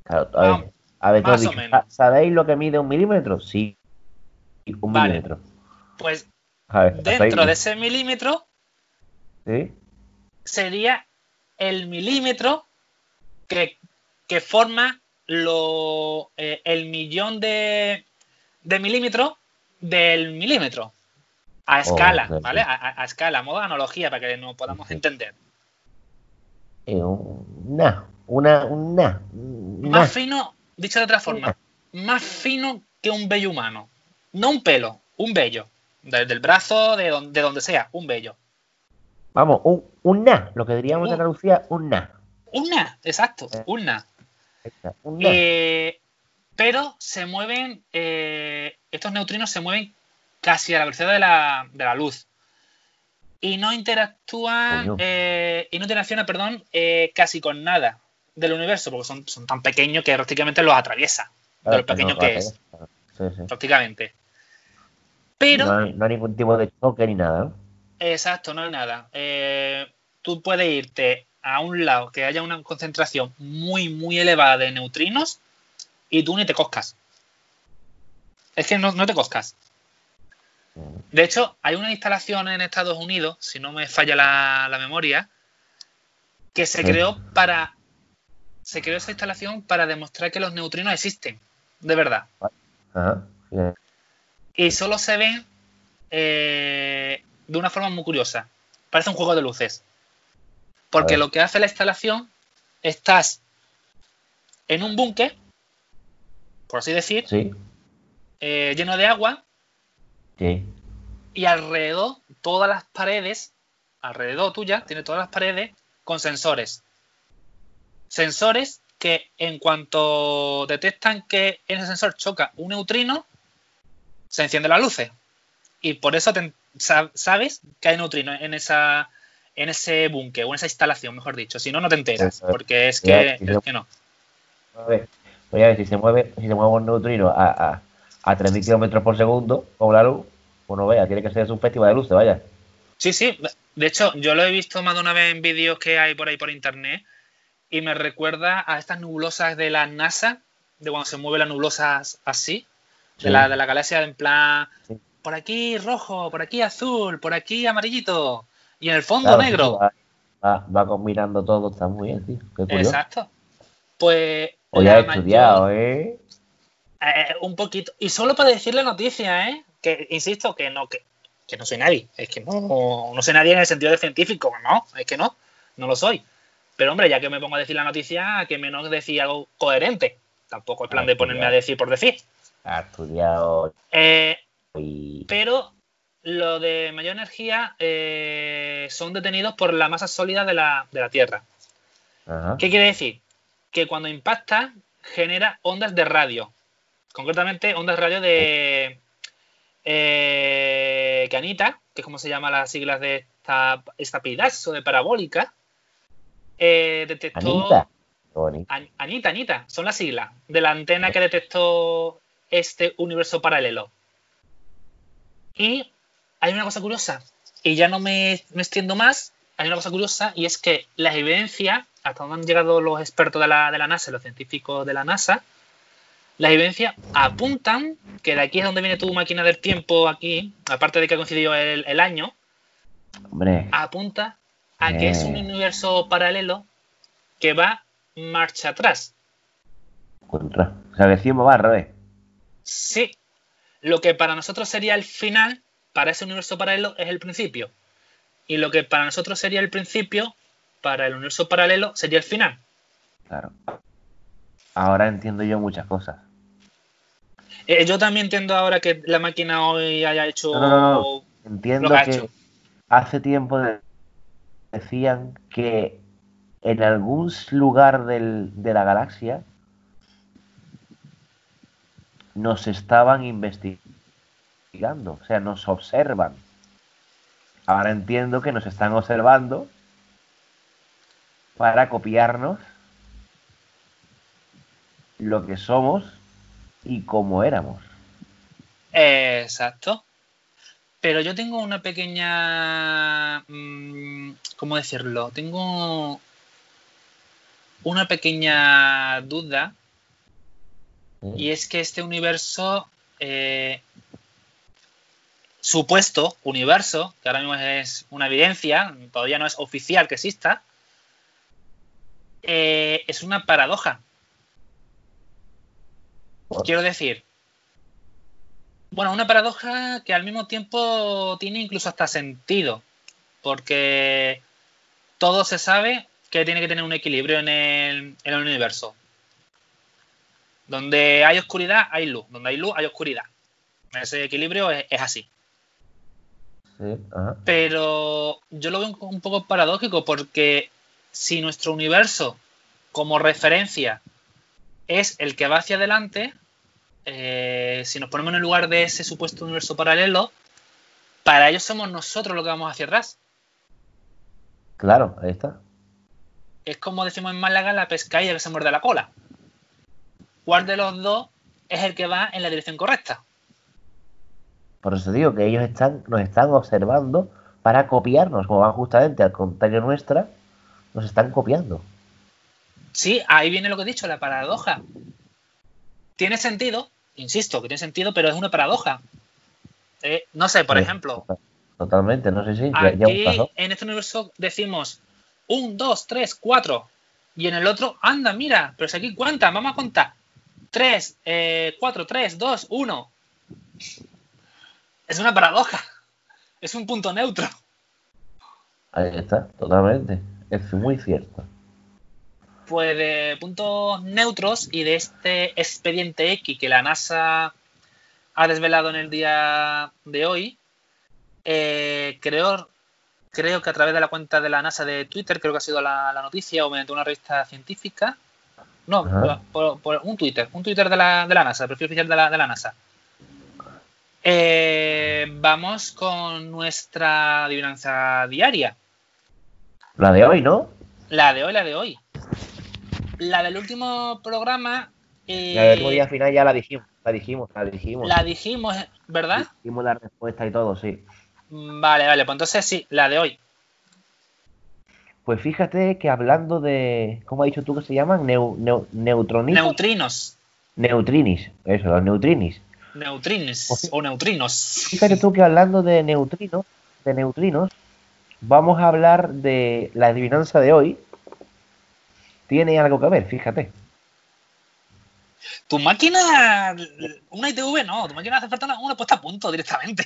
Claro, a ver, ver, más o menos. ¿sabéis lo que mide un milímetro? Sí. Un Vale. milímetro. Pues ver, dentro de ese milímetro ¿Sí? sería el milímetro que, que forma lo, eh, el millón de, de milímetros del milímetro. A escala, Oh, sí, ¿vale? A, a- escala, a modo de analogía, para que nos podamos entender. Eh, un- Una, una, una. una. Más fino, dicho de otra forma, más fino que un vello humano. No un pelo, un vello. Desde el brazo, de donde, de donde sea, un vello. Vamos, un, un na, lo que diríamos en Un- Andalucía, un na. Una, exacto, Eh. una. Eh, pero se mueven, eh, estos neutrinos se mueven casi a la velocidad de la, de la luz. Y no interactúan, eh, y no interacciona, perdón, casi con nada del universo, porque son, son tan pequeños que prácticamente los atraviesa. de lo pequeño que es. Prácticamente. Pero. No hay, ningún tipo de choque ni nada, Exacto, no hay nada. tú puedes irte a un lado que haya una concentración muy, muy elevada de neutrinos y tú ni te coscas. Es que no, te coscas. De hecho, hay una instalación en Estados Unidos, si no me falla la, memoria, que se creó para. Se creó esa instalación para demostrar que los neutrinos existen, de verdad. Y solo se ven eh, de una forma muy curiosa. Parece un juego de luces. Porque lo que hace la instalación, estás en un búnker, por así decir, eh, lleno de agua, y alrededor, todas las paredes, alrededor tuya, tiene todas las paredes con sensores. Sensores que en cuanto detectan que en ese sensor choca un neutrino, se encienden las luces. Y por eso sabes que hay neutrinos en esa, en ese búnker o en esa instalación, mejor dicho. Si no, no te enteras, porque es que, es que no. A ver, voy a ver, si se mueve, si se mueve un neutrino a, a, a 3.000 kilómetros por segundo, como la luz, pues no vea, tiene que ser un festival de luces, vaya. Sí, sí. De hecho, yo lo he visto más de una vez en vídeos que hay por ahí por internet y me recuerda a estas nubulosas de la NASA, de cuando se mueven las nubulosas así, de, la, de la galaxia en plan, por aquí rojo, por aquí azul, por aquí amarillito. Y en el fondo negro. Va, combinando todo, está muy bien, tío. Exacto. Pues. Hoy ha estudiado, ¿eh? ¿Eh? Un poquito. Y solo para decirle noticia, ¿eh? Que insisto que no, que, no soy nadie. Es que no, no soy nadie en el sentido de científico, no, es que no, no lo soy. Pero hombre, ya que me pongo a decir la noticia, que menos decir algo coherente. Tampoco es plan de ponerme a decir por decir. Ha estudiado. Eh, pero lo de mayor energía eh, son detenidos por la masa sólida de la, Tierra. ¿Qué quiere decir? Que cuando impacta genera ondas de radio. Concretamente, ondas de radio de eh, Canita, que es como se llama las siglas de esta, esta o de parabólica. Eh, detectó. Anita. Anita, Anita, son las siglas de la antena que detectó este universo paralelo. Y hay una cosa curiosa, y ya no me, extiendo más, hay una cosa curiosa, y es que la evidencia, hasta donde han llegado los expertos de la, de la NASA, los científicos de la NASA, las evidencias apuntan que de aquí es donde viene tu máquina del tiempo aquí, aparte de que ha coincidido el, año, apunta a que es un universo paralelo que va marcha atrás. Contra. O sea, decimos va al revés. Sí. Lo que para nosotros sería el final, para ese universo paralelo es el principio. Y lo que para nosotros sería el principio, para el universo paralelo sería el final. Claro. Ahora entiendo yo muchas cosas. Eh, yo también entiendo ahora que la máquina hoy haya hecho. No, Entiendo que, hace tiempo decían que en algún lugar de la galaxia nos estaban investigando o sea, nos observan. Ahora entiendo que nos están observando para copiarnos lo que somos y cómo éramos. Exacto. Pero yo tengo una pequeña... Mm, ¿Cómo decirlo? Tengo una pequeña duda. Y es que este universo eh, supuesto universo, que ahora mismo es una evidencia, todavía no es oficial que exista, eh, es una paradoja. Quiero decir, bueno, una paradoja que al mismo tiempo tiene incluso hasta sentido, porque todo se sabe que tiene que tener un equilibrio en el, universo. Donde hay oscuridad, hay luz. Donde hay luz, hay oscuridad. Ese equilibrio es así. Pero yo lo veo un poco paradójico porque si nuestro universo como referencia es el que va hacia adelante. Eh, si nos ponemos en el lugar de ese supuesto universo paralelo, para ellos somos nosotros los que vamos hacia atrás. Claro, ahí está. Es como decimos en Málaga, la pescadilla que se muerde la cola. ¿Cuál de los dos es el que va en la dirección correcta? Por eso digo que ellos están, nos están observando para copiarnos, como van justamente al contrario nuestra, nos están copiando. Sí, ahí viene lo que he dicho, la paradoja. Tiene sentido, insisto, que tiene sentido, pero es una paradoja. Eh, no sé, por Sí, ejemplo, Totalmente, no sé si ya, ya aquí pasó. en este universo decimos un, dos, tres, cuatro. Y en el otro, anda, mira, pero si aquí cuántas, vamos a contar. Tres, eh, cuatro, tres, dos, uno. Es una paradoja. Es un punto neutro. Ahí está, totalmente. Es muy cierto. Pues de puntos neutros y de este expediente X que la NASA ha desvelado en el día de hoy, eh, creo, creo que a través de la cuenta de la NASA de Twitter, creo que ha sido la, la noticia, o mediante una revista científica, no, por un Twitter, un Twitter de la, de la NASA, el perfil oficial de la, de la NASA. Eh, vamos con nuestra adivinanza diaria. La de hoy, ¿no? La de hoy, la de hoy. La del último programa. eh, La del día final ya la dijimos, la dijimos, la dijimos. la dijimos, ¿verdad? Dijimos la respuesta y todo, sí. Vale, vale, pues entonces sí, la de hoy. Pues fíjate que hablando de, ¿cómo has dicho tú que se llaman? Neu, neu-. Neutrinos. neutrinis, eso, los neutrinis. Neutrinos Pues- o neutrinos. Fíjate tú que hablando de neutrinos, de neutrinos, vamos a hablar de la adivinanza de hoy. Tiene algo que ver, fíjate. Tu máquina, una ITV no, tu máquina hace falta una, una puesta a punto directamente.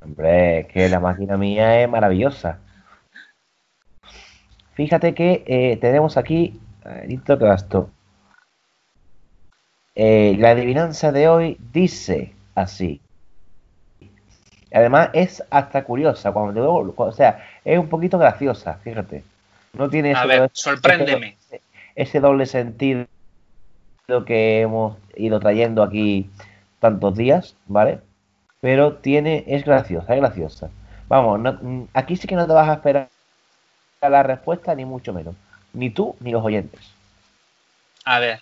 Hombre, es que la máquina mía es maravillosa. Fíjate que eh, tenemos aquí, listo que esto. Eh, la adivinanza de hoy dice así. Además es hasta curiosa, cuando o sea, es un poquito graciosa, fíjate. No tiene A ver, sorpréndeme. Ese- doble sentido que hemos ido trayendo aquí tantos días, ¿vale? Pero tiene, es graciosa, es graciosa. Vamos, no- mm, aquí sí que no te vas a esperar la respuesta, ni mucho menos. Ni tú, ni los oyentes. A ver,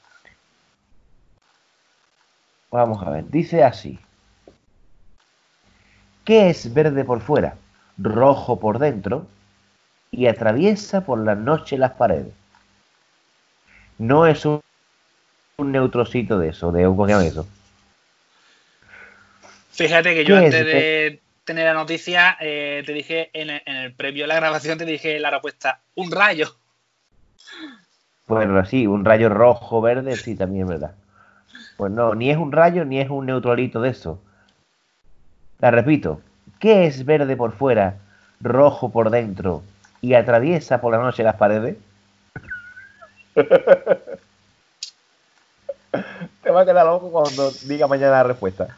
Vamos a ver, dice así. ¿Qué es verde por fuera, rojo por dentro y atraviesa por la noche las paredes? No es un, un neutrocito de eso, de un ¿cómo eso. fíjate que yo antes de tener la noticia, eh, te dije en el, en el previo de la grabación, te dije la respuesta, un rayo. Bueno, sí, un rayo rojo, verde, sí, también es verdad. Pues no, ni es un rayo ni es un neutralito de eso. La repito, ¿qué es verde por fuera, rojo por dentro y atraviesa por la noche las paredes? Te va a quedar loco cuando diga mañana la respuesta.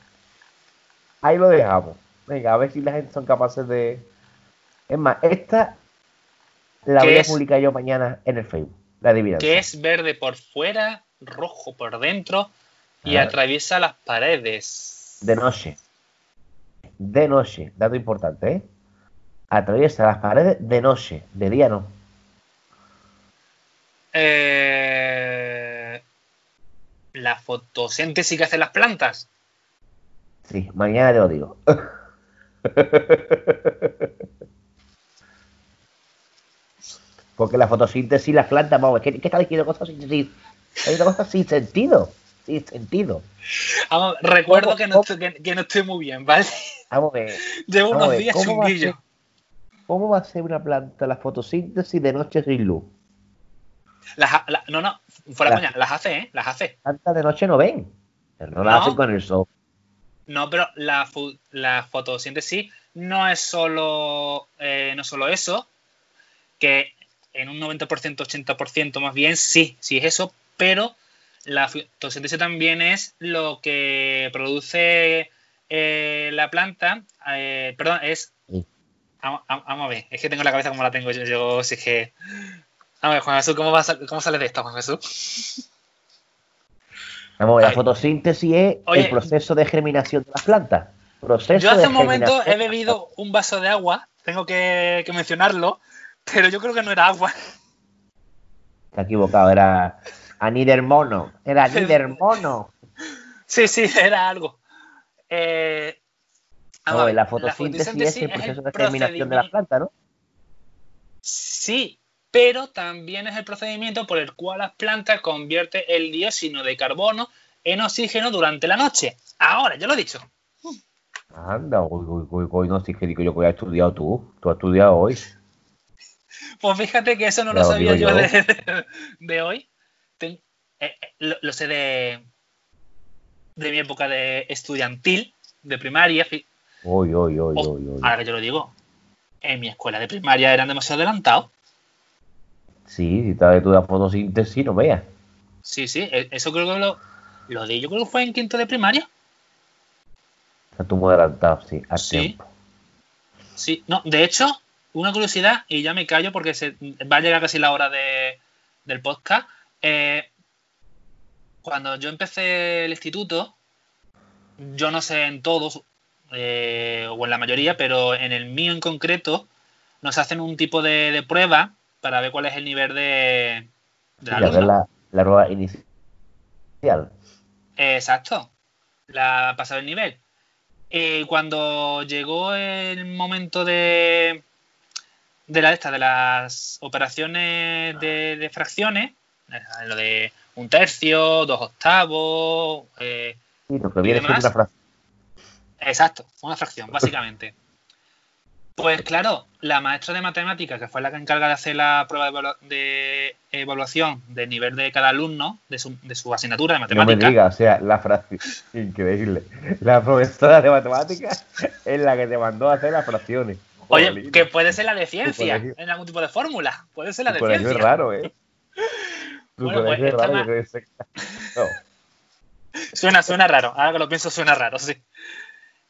Ahí lo dejamos. Venga, a ver si la gente son capaces de. Es más, esta la ¿Qué voy a es? publicar yo mañana en el Facebook. La adivinanza. que es verde por fuera, rojo por dentro y Ah. atraviesa las paredes. De noche. De noche. Dato importante, ¿eh? Atraviesa las paredes de noche. De día no. Eh, la fotosíntesis que hacen las plantas. Sí, mañana te lo digo. Porque la fotosíntesis, las plantas, vamos, ¿qué, qué está diciendo fotosíntesis? Hay una cosa sin sentido. Sin sentido. Vamos, recuerdo ¿Cómo- que no, estoy, que, que no estoy muy bien, ¿vale? Vamos a ver. Llevo a unos ver, días ¿cómo va ser? ¿Cómo va a ser una planta la fotosíntesis de noche sin luz? Las la- no, no, fuera La- coña, las hace, ¿eh? Las hace. Plantas de noche no ven. Pero no la No. hacen con el sol. No, pero la, la fotosíntesis no es solo, eh, no solo eso, que en un 90%, 80% más bien, sí, sí es eso, pero la fotosíntesis también es lo que produce eh, la planta, eh, perdón, es... Sí. Vamos, vamos- a ver, es que tengo la cabeza como la tengo yo, yo sí que... A ver, Juan Jesús, ¿cómo, vas a- cómo sales de esto, Juan Jesús? Vamos, la Ay. fotosíntesis es Oye. el proceso de germinación de las plantas. Proceso Yo hace un momento he bebido un vaso de agua, tengo que, que mencionarlo, pero yo creo que no era agua. Has equivocado, era anidermono. Era anidermono. Sí, sí, era algo. Eh, No, ver, la fotosíntesis es el proceso de germinación de las plantas, ¿no? Sí, pero también es el procedimiento por el cual las plantas convierten el dióxido de carbono en oxígeno durante la noche. Ahora, ya lo he dicho. Anda, uy, uy, uy, no, sí que digo yo que has estudiado tú. Tú has estudiado hoy. Pues fíjate que eso no Ya lo sabía yo yo. de, de- de hoy. Ten- eh, eh, lo, lo sé de, de mi época de estudiantil, de primaria. fi- Uy, uy, uy, Oh, uy. Ahora que yo lo digo, en mi escuela de primaria eran demasiado adelantados. Sí, si estás estudiando fotosíntesis, no veas. Sí, sí, e- eso creo que lo, lo di. Yo creo que fue en quinto de primaria. Estás tú muy adelantado, sí, al Sí. tiempo. Sí, no, de hecho, una curiosidad, y ya me callo porque se, va a llegar casi la hora de, del podcast. eh, cuando yo empecé el instituto, yo no sé en todos, eh, o en la mayoría, pero en el mío en concreto, nos hacen un tipo de, de prueba para ver cuál es el nivel de, del Sí, a ver alumno. la, la rueda inicial. Exacto, la pasaba el nivel. Eh, cuando llegó el momento de, de la esta, de las operaciones de, de fracciones, eh, lo de un tercio, dos octavos, eh, Sí, lo que ¿Y viene demás? una fracción. exacto, una fracción, básicamente. Pues claro, la maestra de matemáticas, que fue la que encarga de hacer la prueba de, evalua- de evaluación del nivel de cada alumno, de su, de su asignatura de No me matemáticas, digas, o sea, la fracción. Increíble. La profesora de matemáticas es la que te mandó a hacer las fracciones. Oye, que puede ser la de ciencia, en algún tipo de fórmula. Puede ser la de ciencia. es raro, ¿eh? Bueno, pues es raro, que No. Suena, suena raro. Ahora que lo pienso, suena raro, sí.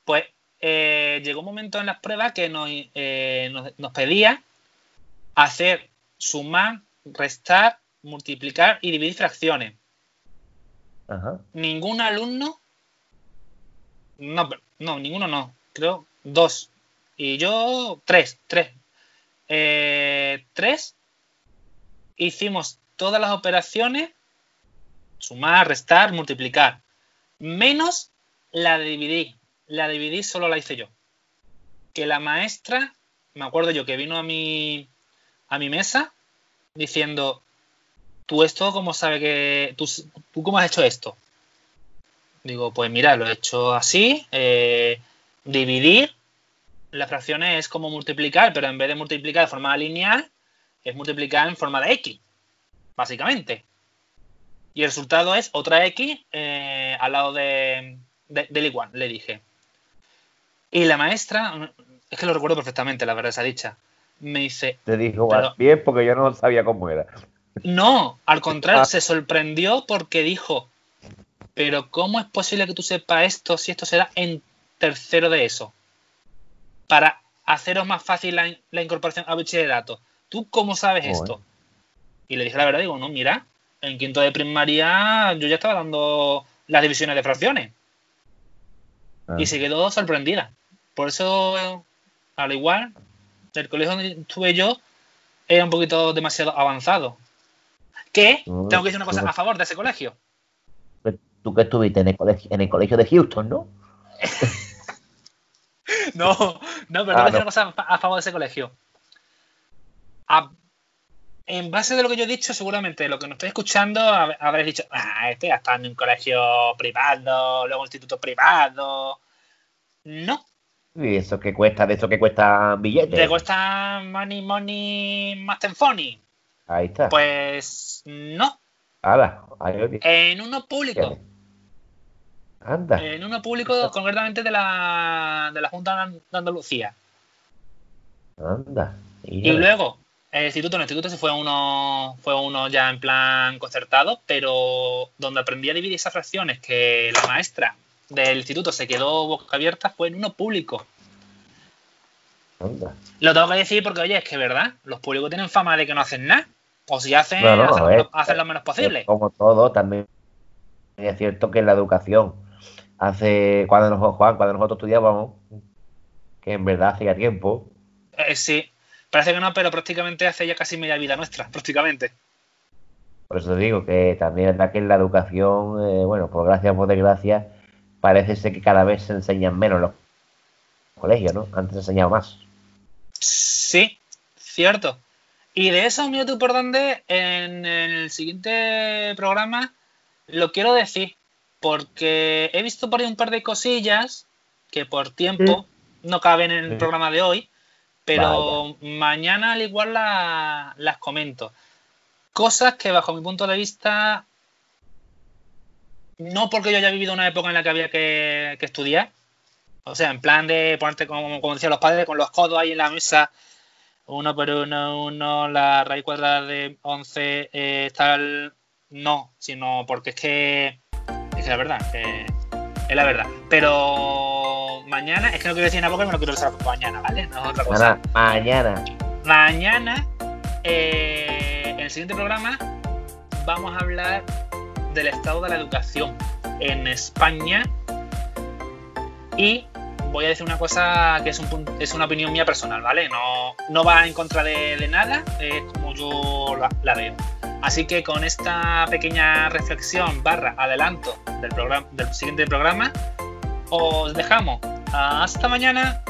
Pues eh, llegó un momento en las pruebas que nos, eh, nos, nos pedía hacer sumar, restar, multiplicar y dividir fracciones. Ajá. Ningún alumno. No, no, ninguno no. Creo dos. Y yo, tres, tres. Eh, tres. Hicimos todas las operaciones. Sumar, restar, multiplicar. Menos la de dividir. La dividir solo la hice yo. Que la maestra, me acuerdo yo que vino a mi, a mi mesa diciendo, ¿tú esto cómo sabe que... ¿Tú, tú cómo has hecho esto? Digo, pues mira, lo he hecho así. eh, dividir las fracciones es como multiplicar, pero en vez de multiplicar de forma lineal, es multiplicar en forma de x, básicamente. Y el resultado es otra x eh, al lado de, de- del igual, le dije. Y la maestra, es que lo recuerdo perfectamente, la verdad, esa dicha, me dice, Te dijo Pero- "Va bien porque yo no sabía cómo era. no, al contrario, Ah. se sorprendió porque dijo, pero ¿cómo es posible que tú sepas esto si esto será en tercero de eso? Para haceros más fácil la, in- la incorporación a bachillerato. ¿Tú cómo sabes esto? Y le dije la verdad, digo, no, mira, en quinto de primaria yo ya estaba dando las divisiones de fracciones. Ah. Y se quedó sorprendida. Por eso, al igual, el colegio donde estuve yo era un poquito demasiado avanzado. Que, tengo que decir una cosa a favor de ese colegio. Tú que estuviste en el colegio, en el colegio de Houston, ¿no? No, no, pero tengo Ah, que decir no. una cosa a favor de ese colegio. A- en base de lo que yo he dicho, seguramente lo que nos estáis escuchando hab- habréis dicho, ah, este ya está en un colegio privado, luego un instituto privado. No, Y eso que cuesta, de eso que cuesta billetes. te cuesta money, money, más funny. Ahí está. Pues no, Hala, ahí lo en uno público. Anda. En uno público, concretamente de la, de la Junta de Andalucía. Anda. Y luego, el instituto, en el instituto se fue uno, fue uno ya en plan concertado, pero donde aprendí a dividir esas fracciones que la maestra del instituto se quedó boca abierta fue en uno público. Anda. Lo tengo que decir porque, oye, es que verdad, los públicos tienen fama de que no hacen nada. O si hacen, No, no, hacen, lo, hacen lo menos posible. Como todo, también es cierto que en la educación, hace cuando nosotros, Juan, cuando nosotros estudiábamos, que en verdad hacía tiempo. Eh, sí, parece que no, pero prácticamente hace ya casi media vida nuestra, prácticamente. Por eso digo que también es verdad que en la educación, eh, bueno, por gracia o por desgracia, parece ser que cada vez se enseñan menos los colegios, ¿no? Antes se enseñaba más. Sí, cierto. Y de eso, mira tú por dónde, en el siguiente programa lo quiero decir, porque he visto por ahí un par de cosillas que por tiempo no caben en el programa de hoy, pero mañana al igual las comento. Cosas que bajo mi punto de vista, no porque yo haya vivido una época en la que había que, estudiar, o sea, en plan de ponerte, como, como decían los padres, con los codos ahí en la mesa, uno por uno, uno, la raíz cuadrada de 11, eh, tal, no, sino porque es que es la verdad, es la verdad. Pero mañana, es que no quiero decir nada porque me lo quiero usar mañana, ¿vale? No es otra cosa. Mañana. Mañana, eh, en el siguiente programa, vamos a hablar del estado de la educación en España y voy a decir una cosa que es, un, es una opinión mía personal, ¿vale? No, no va en contra de, nada, es como yo la, veo. Así que con esta pequeña reflexión barra adelanto del, programa, del siguiente programa, os dejamos. Hasta mañana.